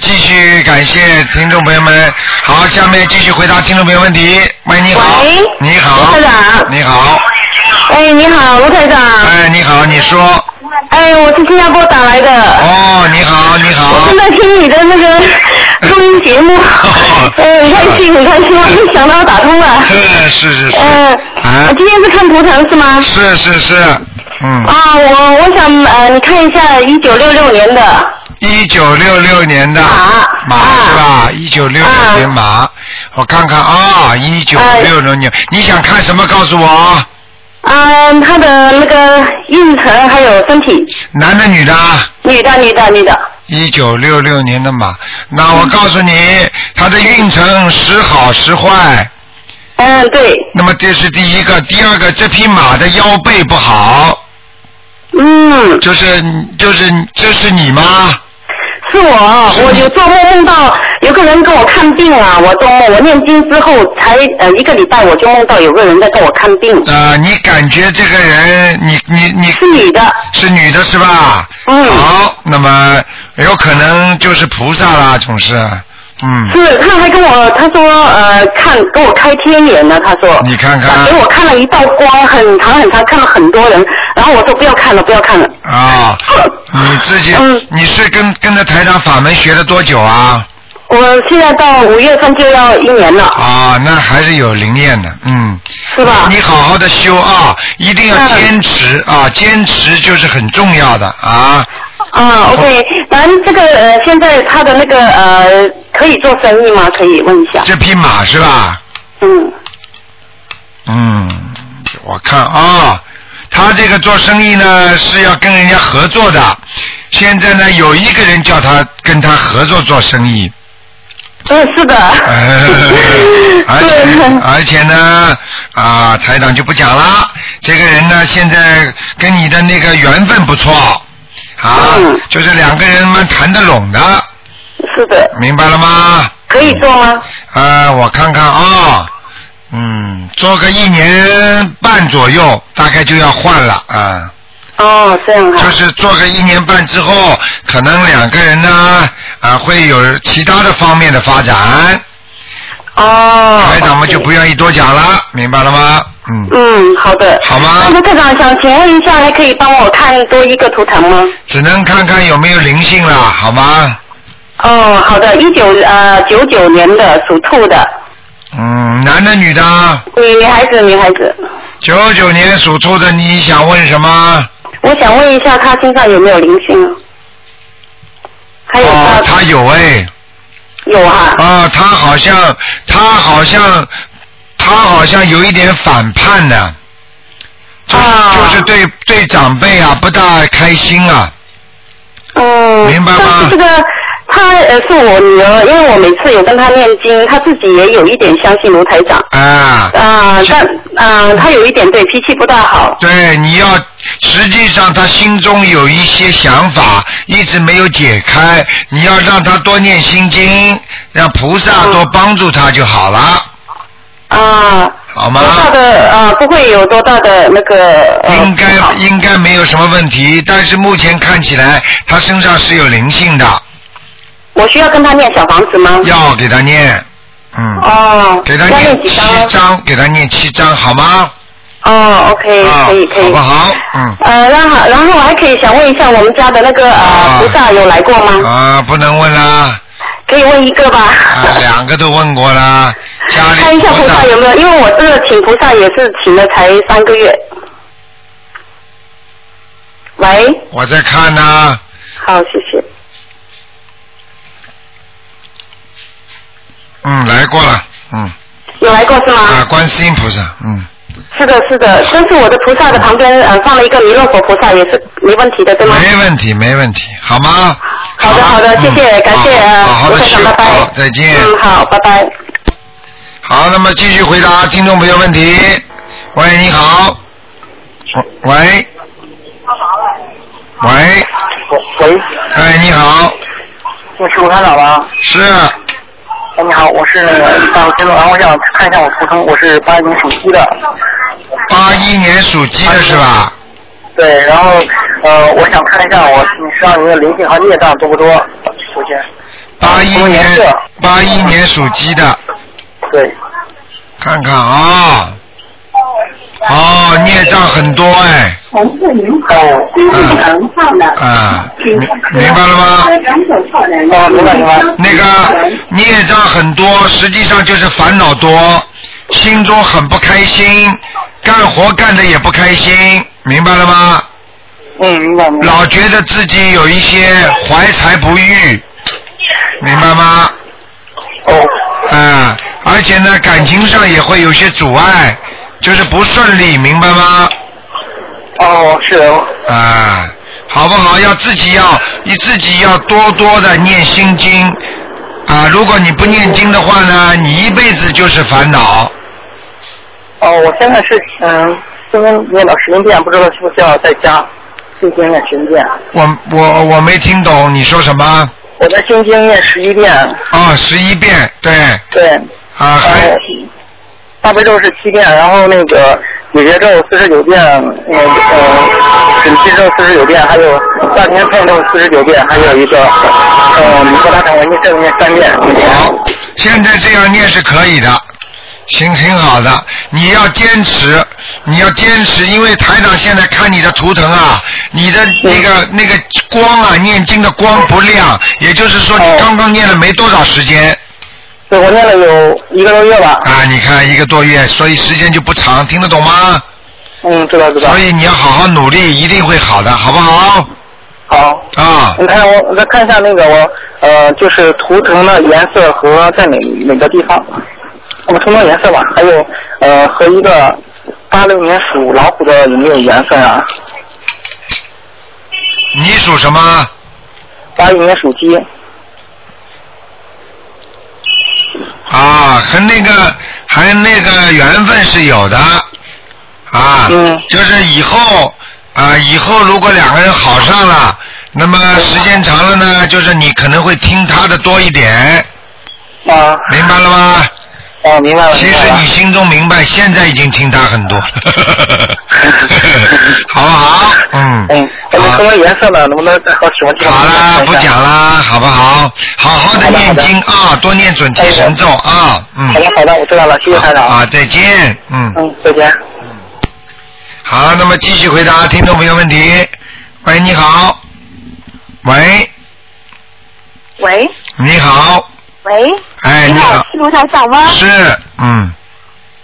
继续感谢听众朋友们。好，下面继续回答听众朋友问题。喂，你好。喂你好。卢台长你好。哎，你好，卢台长。哎，你好，你说。哎，我是新加坡打来的。哦，你好，你好我。正在听你的那个 录音节目，哎，很开心，很开心，我没想到打通了。是是是是。呃，啊今天是看图腾是吗？是是是，嗯，啊，我我想呃，你看一下一九六六年的一九六六年的马马是吧？一九六六年马，我看看啊，一九六六年，你想看什么？告诉我，啊，他的那个运程还有身体，男的女的？女的女的女的，一九六六年的马，那我告诉你，他的运程时好时坏。嗯，对，那么这是第一个，第二个，这匹马的腰背不好，嗯，就是就是这是你吗？是我，我有做梦梦到有个人跟我看病啊，我做梦，我念经之后才呃一个礼拜，我就梦到有个人在给我看病，呃，你感觉这个人，你你你是女的，是女的是吧？嗯。好，那么有可能就是菩萨啦，总是，嗯，是，他还跟我他说呃看给我开天眼呢，他说，你看看他给我看了一道光，很长很长，看了很多人，然后我说不要看了，不要看了，啊，你自己，嗯你是跟跟着台长法门学了多久啊？我现在到五月份就要一年了，啊，那还是有灵验的，嗯。是吧？你好好的修啊，一定要嗯坚持啊，坚持就是很重要的啊。啊，OK，咱这个呃，现在他的那个呃，可以做生意吗？可以问一下。这匹马是吧？嗯，嗯，我看啊，他这个做生意呢是要跟人家合作的，现在呢有一个人叫他跟他合作做生意，嗯，是的。呃而且 而且呢啊，台长就不讲了，这个人呢现在跟你的那个缘分不错啊，嗯就是两个人们谈得拢的，是的，明白了吗？可以做吗？呃，我看看啊、嗯，做个一年半左右，大概就要换了啊。哦，这样啊。就是做个一年半之后，可能两个人呢啊会有其他的方面的发展。哦。台长们就不愿意多讲了，明白了吗？嗯，嗯，好的。好吗那么科长想请问一下，还可以帮我看多一个图腾吗？只能看看有没有灵性了，好吗？哦，好的，一九呃九九年的属兔的嗯，男的女的？女女孩子，女孩子。九九年属兔的，你想问什么？我想问一下，他身上有没有灵性啊？还有哦，他有哎。有啊、啊，他好像，他好像，他好像有一点反叛的，就是、啊就是对对长辈啊不大开心啊。嗯，明白吗但是这个她呃是我女儿，因为我每次有跟她念经，她自己也有一点相信卢台长。啊，啊、但啊、她有一点对脾气不大好。对，你要实际上他心中有一些想法，一直没有解开，你要让他多念心经，让菩萨多帮助他就好了，啊，好吗多？大的啊不会有多大的那个。呃应该应该没有什么问题，但是目前看起来他身上是有灵性的，我需要跟他念小房子吗？要给他念，嗯。哦，给他念念七几张给他念七张，好吗？哦，OK，啊可以可以。好不好？嗯。呃，然后然后我还可以想问一下，我们家的那个啊呃菩萨有来过吗？啊，不能问啦，可以问一个吧？啊，两个都问过啦，家里看一下菩萨有没有，因为我这个请菩萨也是请了才三个月。喂，我在看呢、好，谢谢。嗯，来过了，嗯，有来过是吗？啊，观世音菩萨，嗯，是的，是的，但是我的菩萨的旁边呃放了一个弥勒佛菩萨，也是没问题的，对吗？没问题，没问题，好吗？好的，好的，谢谢，嗯感谢啊好好的修卢台长，拜拜好，。再见。嗯，好，拜拜。好，那么继续回答听众朋友问题。喂，你好。喂。喂，喂，哎，你好，你是卢台长吗？是哎，你好，我是那个大听众，然后我想看一下我图腾，我是八一年属鸡的。八一年属鸡的是吧？对，然后呃，我想看一下我你身上有没有灵性和孽障多不多？首先，八一年八一年属鸡的，对，看看啊。哦，孽障很多哎，哦，啊，明明白了吗？哦，明白明白。那个孽障很多，实际上就是烦恼多，心中很不开心，干活干的也不开心，明白了吗？嗯，明白明白。老觉得自己有一些怀才不遇，明白吗？哦，啊，而且呢，感情上也会有些阻碍，就是不顺利，明白吗？哦，是哦，啊，好不好？要自己要，你自己要多多的念心经啊！如果你不念经的话呢，你一辈子就是烦恼。哦，我现在是嗯，今天念到十一遍，不知道是不是要再加心经念十一遍？我我我没听懂你说什么？我在心经念十一遍，啊，十一遍，对，对，啊，还呃，大悲咒是七遍，然后那个解结咒四十九遍，那个呃准提咒四十九遍，还有大天忏咒四十九遍，还有一个呃弥陀大忏悔念咒念三遍。好，现在这样念是可以的，行，挺好的。你要坚持，你要坚持，因为台长现在看你的图腾啊，你的那个那个光啊，念经的光不亮，也就是说你哦刚刚念了没多少时间对，我念了有一个多月吧。啊，你看一个多月，所以时间就不长，听得懂吗？嗯，知道知道所。以你要好好努力，一定会好的，好不好？好，啊，你看我我再看一下那个我呃就是图腾的颜色和在哪哪个地方？我们图腾颜色吧，还有呃和一个八六年属老虎的有没有缘分啊？你属什么？八六年属鸡。啊，和那个还那个缘分是有的，啊，嗯。就是以后啊，以后如果两个人好上了，那么时间长了呢，就是你可能会听他的多一点，啊。明白了吗？啊，明白了。其明白了实你心中明白，现在已经听他很多了，好不好？嗯，嗯，我们好图腾颜色呢，能不能再和什么地方？好啦，不讲啦，好不好？好好的念经啊，多念准提神咒啊，嗯。好的好的，我知道了，谢谢台长。啊，再见，嗯。嗯，再见。嗯好，那么继续回答听众朋友问题。喂，你好。喂，喂你好。喂，哎，你好，是卢台长吗？是，嗯。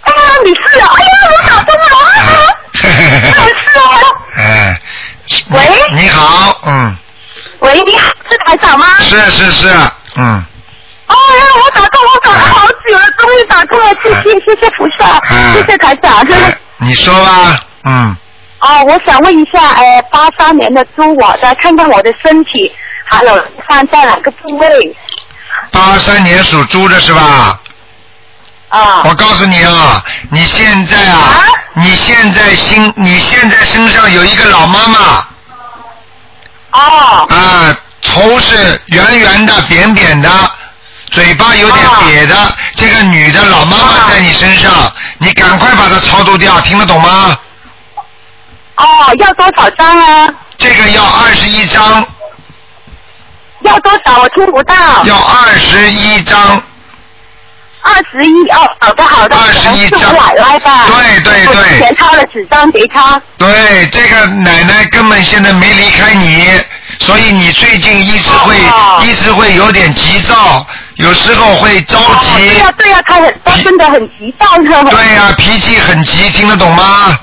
哎呀，你是啊！哎呀，我打通了！哎呀，我是啊！哎。喂你你好，嗯，喂，你好，是台长吗？是是是，嗯，哦呀，我打通，我打了好久了，终于打通了，谢谢谢谢菩萨，哎谢谢台长。哎，你说吧，嗯，哦，我想问一下，呃，八三年的猪，我的看看我的身体，还有放在哪个部位？八三年属猪的是吧？啊。我告诉你啊，你现在啊啊，你现在心，你现在身上有一个老妈妈。哦。啊，头是圆圆的、扁扁的，嘴巴有点啊。瘪的，这个女的老妈妈在你身上，你赶快把它超度掉，听得懂吗？哦，要多少张啊？这个要二十一张，要多少？我听不到。要二十一张，二十一哦，好的好的，21可能是我奶奶吧？对对对之对前抄了纸张给她。对，这个奶奶根本现在没离开你，所以你最近一直会、哦一直会有点急躁，有时候会着哦急。对呀、对呀、她很，她真的很急躁的。对呀、脾气很急，听得懂吗？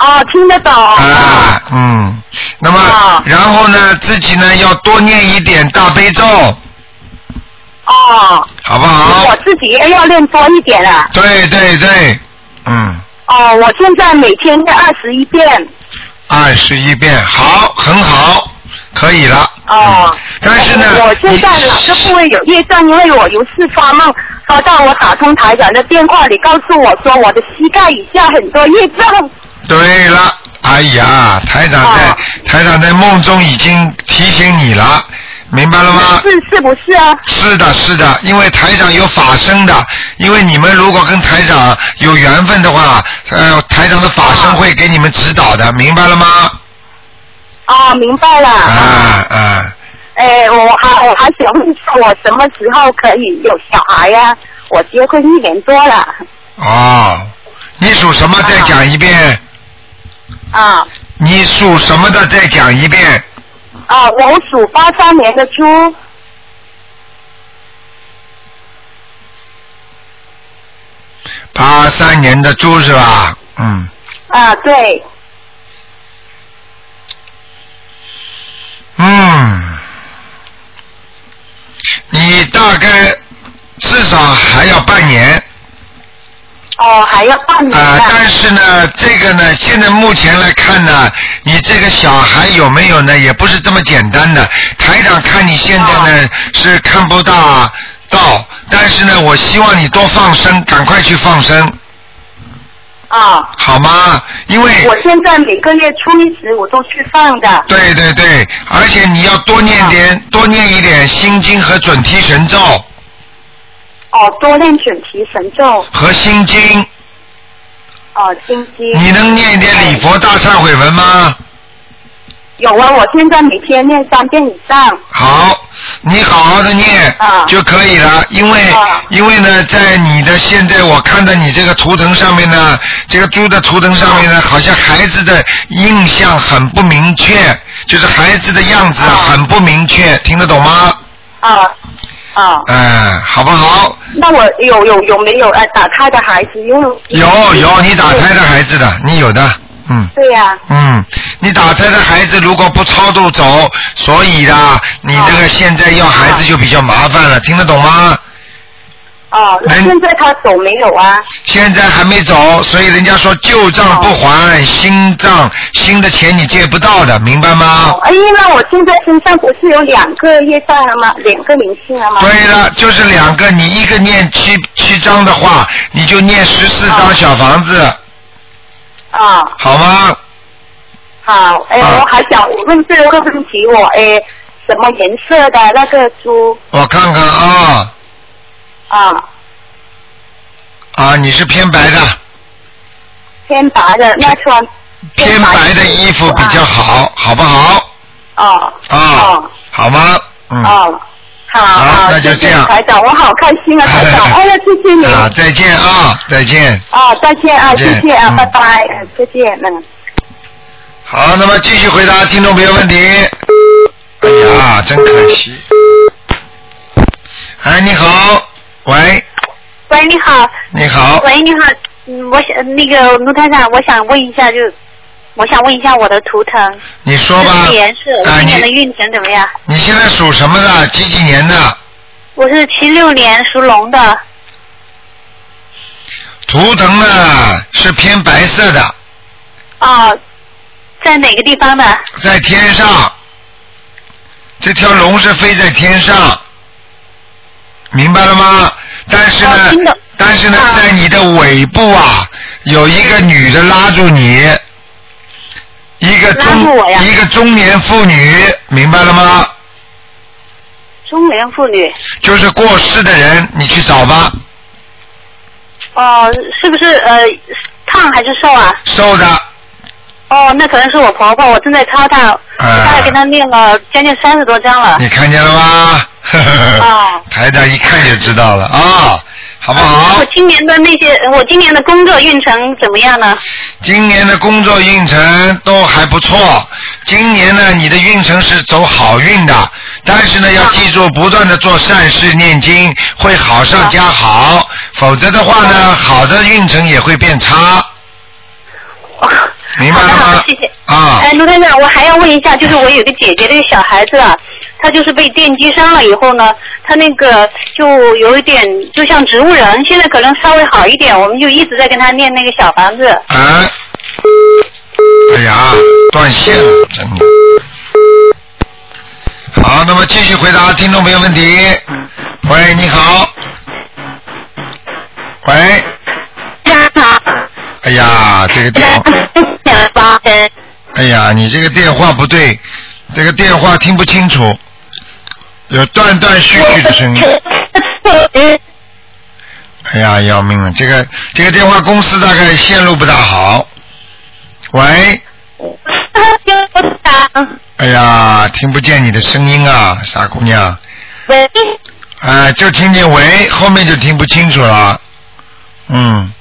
哦，听得懂。啊，嗯，那么、哦然后呢，自己呢要多念一点大悲咒，哦，好不好我？自己也要练多一点啊。对对对，嗯，哦，我现在每天念二十一遍。二十一遍，好，很好，可以了。哦嗯，但是呢，我现在你哪个部位有业障？因为我有次发梦，发到我打通台长的电话里，告诉我说我的膝盖以下很多业障。对了，哎呀，台长在、哦台长在梦中已经提醒你了，明白了吗？是是不是啊？是的，是的，因为台长有法身的，因为你们如果跟台长有缘分的话，呃，台长的法身会给你们指导的，明白了吗？啊，明白了。啊啊，哎，我还我还想问一下，我什么时候可以有小孩呀、我结婚一年多了。哦，你属什么？再讲一遍。啊你属什么的？再讲一遍。啊，我属八三年的猪。八三年的猪是吧？嗯，啊，对。嗯，你大概至少还要半年。哦，还要半年啊、呢。但是呢，这个呢，现在目前来看呢，你这个小孩有没有呢，也不是这么简单的。台长看你现在呢、是看不大到，但是呢，我希望你多放生，赶快去放生，啊，好吗？因为我现在每个月初一十我都去放的。对对对，而且你要多念点，多念一点心经和准提神咒哦，多练准提神咒。和心经。哦，心经。你能念一点礼佛大忏悔文吗？有啊，我现在每天念三遍以上。好，你好好的念啊就可以了，因为啊因为呢，在你的现在我看到你这个图腾上面呢，这个猪的图腾上面呢，好像孩子的印象很不明确，就是孩子的样子啊很不明确，听得懂吗？啊啊，嗯，好不好？那我有有有没有哎打胎的孩子？因为有有，你打胎的孩子的，你有的，嗯。对呀、嗯，你打胎的孩子如果不超度走，所以啦，你这个现在要孩子就比较麻烦了，听得懂吗？哦，那现在他走没有啊？现在还没走，所以人家说旧账不还，新账新的钱你借不到的，明白吗？哦，哎，那我现在身上不是有两个业障了吗？两个灵性了吗？对了，就是两个，你一个念七七张的话，你就念十四张小房子，啊，好吗？好，哎，啊我还想问这个问题，我哎，什么颜色的那个猪我看看啊啊？啊，你是偏白的，偏白的那穿偏白的衣服比较好，好不好？哦啊哦，好吗？嗯。哦，好那就这样台长，我好开心啊，台长，哎呀，谢谢你。啊，再见啊，再见。啊，再见啊，再见谢谢啊，嗯拜拜，嗯再见，嗯。好，那么继续回答听众朋友问题。哎呀，真可惜。哎，你好，喂，喂，你好。你好，喂，你好。嗯，我想那个卢台长，我想问一下，就我想问一下我的图腾，你说吧是。颜色，啊今年的运程怎么样？你现在属什么的？几几年的？我是七六年属龙的，图腾呢是偏白色的，哦，在哪个地方的？在天上。这条龙是飞在天上，明白了吗？但是呢，但是呢，啊在你的尾部啊，有一个女的拉住你，一个中一个中年妇女，明白了吗？中年妇女。就是过世的人，你去找吧，哦，是不是呃胖还是瘦啊？瘦的，哦，那可能是我婆婆，我正在操她，我大概跟她念了将近三十多张了。你看见了吗？呵呵呵哦台长一看就知道了啊、好好不好我？今年的那些，我今年的工作运程怎么样呢？今年的工作运程都还不错。今年呢，你的运程是走好运的，但是呢，要记住，不断的做善事、念经，会好上加好。否则的话呢，好的运程也会变差。明白了好的好？谢谢。啊哎，卢台长，我还要问一下，就是我有个姐姐，这个小孩子啊，他就是被电击伤了以后呢，他那个就有一点就像植物人，现在可能稍微好一点，我们就一直在跟他念那个小房子。啊！哎呀，断线了，真的。好，那么继续回答听众朋友问题。喂，你好。喂。哎呀，这个电话，哎呀，你这个电话不对，这个电话听不清楚，有断断续续的声音。哎呀，要命了！这个这个电话公司大概线路不大好。喂，哎呀，听不见你的声音啊，傻姑娘。喂。哎，就听见喂，后面就听不清楚了。嗯，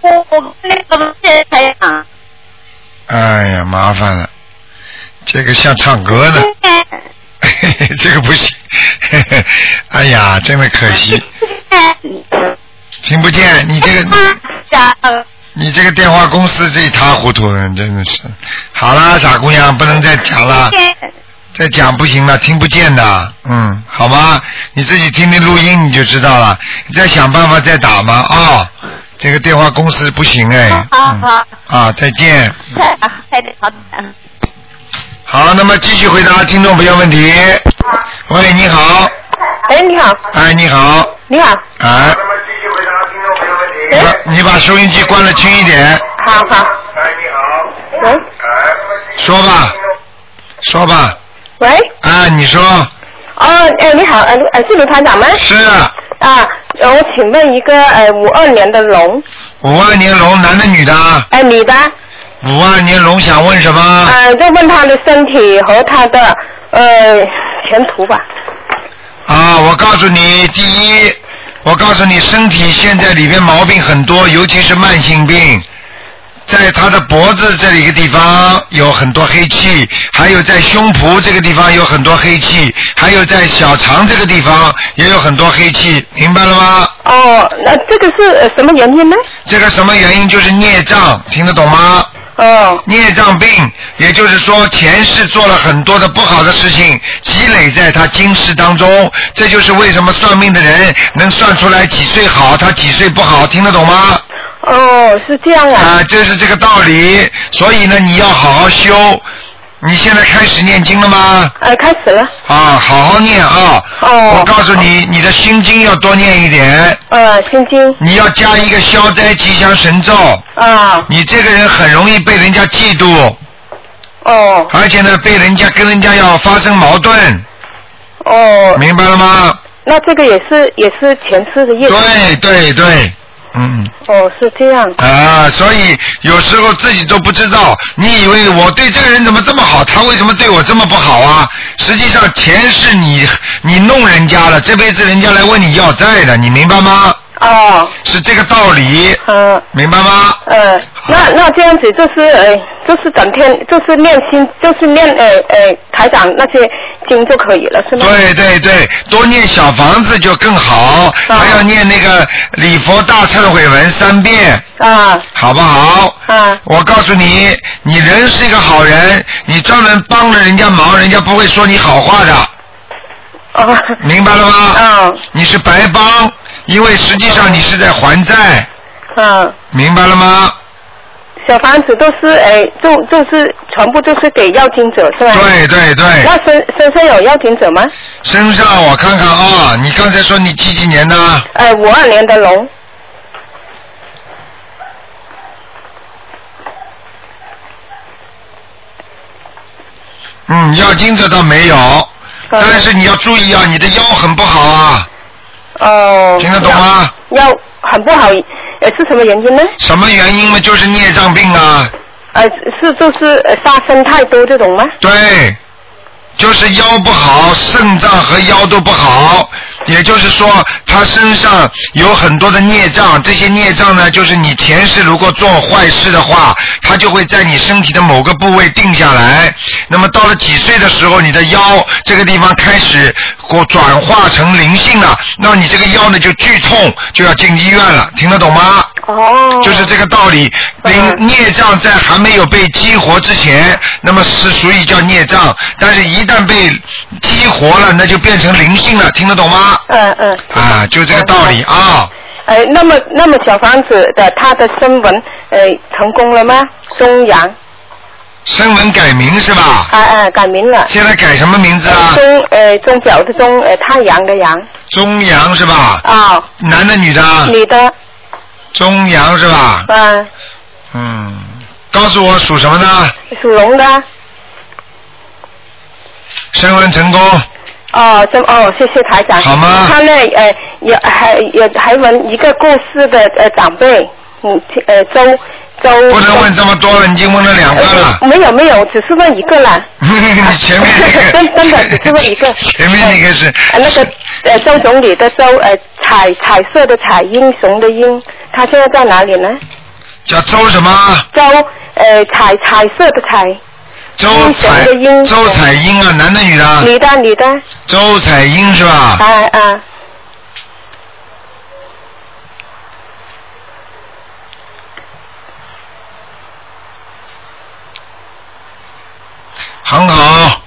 我我那个台长。哎呀，麻烦了，这个像唱歌呢，这个不行。哎呀，真的可惜，听不见你这个。你这个电话公司这一塌糊涂了，真的是。好啦，傻姑娘，不能再讲了，再讲不行了，听不见的。嗯，好吗？你自己听听录音你就知道了。你再想办法再打嘛。哦，这个电话公司不行哎。好好。啊，再见。好的。好，那么继续回答听众朋友问题。喂，你好。哎，你好。哎，你好。你好。哎。你把你把收音机关的轻一点。好好。哎，你好喂说吧，说吧。喂。啊，你说。哦，哎，你好，呃，呃，是卢团长吗？是。啊，呃我请问一个呃五二年的龙，五二年龙，男的女的啊？哎，女的，五二年龙想问什么？呃，就问他的身体和他的呃前途吧。啊，我告诉你，第一，我告诉你，身体现在里边毛病很多，尤其是慢性病。在他的脖子这里一个地方有很多黑气，还有在胸脯这个地方有很多黑气，还有在小肠这个地方也有很多黑气，明白了吗？哦，那这个是、呃、什么原因呢？这个什么原因？就是孽障，听得懂吗？哦。孽障病，也就是说前世做了很多的不好的事情，积累在他今世当中，这就是为什么算命的人能算出来几岁好，他几岁不好，听得懂吗？哦，是这样啊。啊，就是这个道理。所以呢，你要好好修。你现在开始念经了吗？呃，开始了。啊，好好念啊！哦。我告诉你，你的心经要多念一点。呃，心经。你要加一个消灾吉祥神咒。啊。你这个人很容易被人家嫉妒。哦。而且呢，被人家跟人家要发生矛盾。哦。明白了吗？那这个也是也是前世的业。对对对，嗯。哦，是这样。啊，所以有时候自己都不知道，你以为我对这个人怎么这么好，他为什么对我这么不好啊？实际上前世你你弄人家了，这辈子人家来问你要债的，你明白吗？哦。是这个道理。嗯。明白吗？嗯，那那这样子就是呃，就是整天就是念心，就是念呃呃台长那些经就可以了，是吗？对对对，多念小房子就更好，还要念那个礼佛大忏悔文三遍，啊好不好？啊。我告诉你，你人是一个好人，你专门帮了人家忙，人家不会说你好话的。哦。明白了吗？嗯。你是白帮，因为实际上你是在还债，嗯。明白了吗？小房子都是哎，就就是全部都是给要经者是吧？对对对那身身上有要经者吗？身上我看看啊，你刚才说你几几年的？哎，五二年的龙。嗯，要经者倒没有，但是你要注意啊，你的腰很不好啊。哦。听得懂吗？腰很不好，呃，是什么原因呢？什么原因嘛？就是孽障病啊。呃，是就是呃杀生太多这种吗？对，就是腰不好，肾脏和腰都不好。也就是说，他身上有很多的孽障，这些孽障呢，就是你前世如果做坏事的话，它就会在你身体的某个部位定下来。那么到了几岁的时候，你的腰这个地方开始过转化成灵性了，那你这个腰呢就剧痛，就要进医院了，听得懂吗？哦。就是这个道理。灵孽障在还没有被激活之前，那么是属于叫孽障，但是一旦被激活了，那就变成灵性了，听得懂吗？嗯嗯。啊，就这个道理啊。呃，那么那么小房子的他的声纹呃成功了吗？中阳声纹改名是吧？啊啊改名了。现在改什么名字啊？中呃中角的中呃太阳的阳。中阳是吧？啊。男的女的？女的。中阳是吧？嗯。嗯，告诉我属什么呢？属龙的。声纹成功。哦，这哦，谢谢台长。好吗他呢，呃，也还也还问一个过世的呃长辈，嗯，呃周周。不能问这么多了，你已经问了两个了。没有没有，只是问一个啦。前面那个。真真的只是问一个。前面那个是。呃，那个呃周总理的周，呃彩彩色的彩，英雄的英，他现在在哪里呢？叫周什么？周呃彩彩色的彩。周彩周彩英啊，男的女的？女的女的。周彩英是吧？啊啊。很好，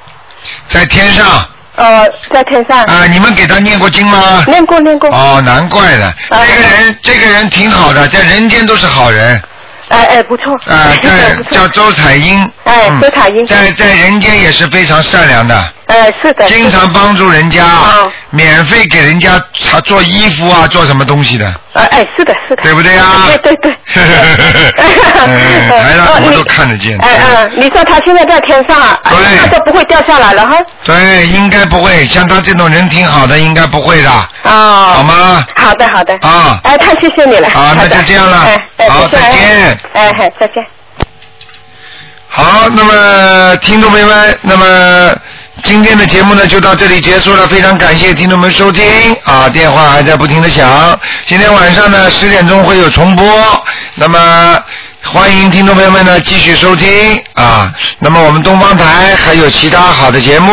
在天上。呃，在天上。啊，你们给他念过经吗？念过念过。哦，难怪的，这个人这个人挺好的，在人间都是好人。哎哎，不错。啊，对叫周彩英。哎，周彩英。在在人间也是非常善良的。哎，是的。经常帮助人家，免费给人家他做衣服啊，做什么东西的。哎哎，是的，是的。对不对啊？对对对。嗯，台上 我们都看得见。哎嗯，你说他现在在天上啊？对。他都不会掉下来了哈。对，应该不会。像他这种人挺好的，应该不会的。哦。好吗？好的好的。啊。哎，太谢谢你了。好，那就这样了。哎，好，再见。哎嗨，再见。好，那么听众朋友们，那么今天的节目呢就到这里结束了，非常感谢听众们收听啊，电话还在不停的响。今天晚上呢十点钟会有重播，那么欢迎听众朋友们呢继续收听啊。那么我们东方台还有其他好的节目。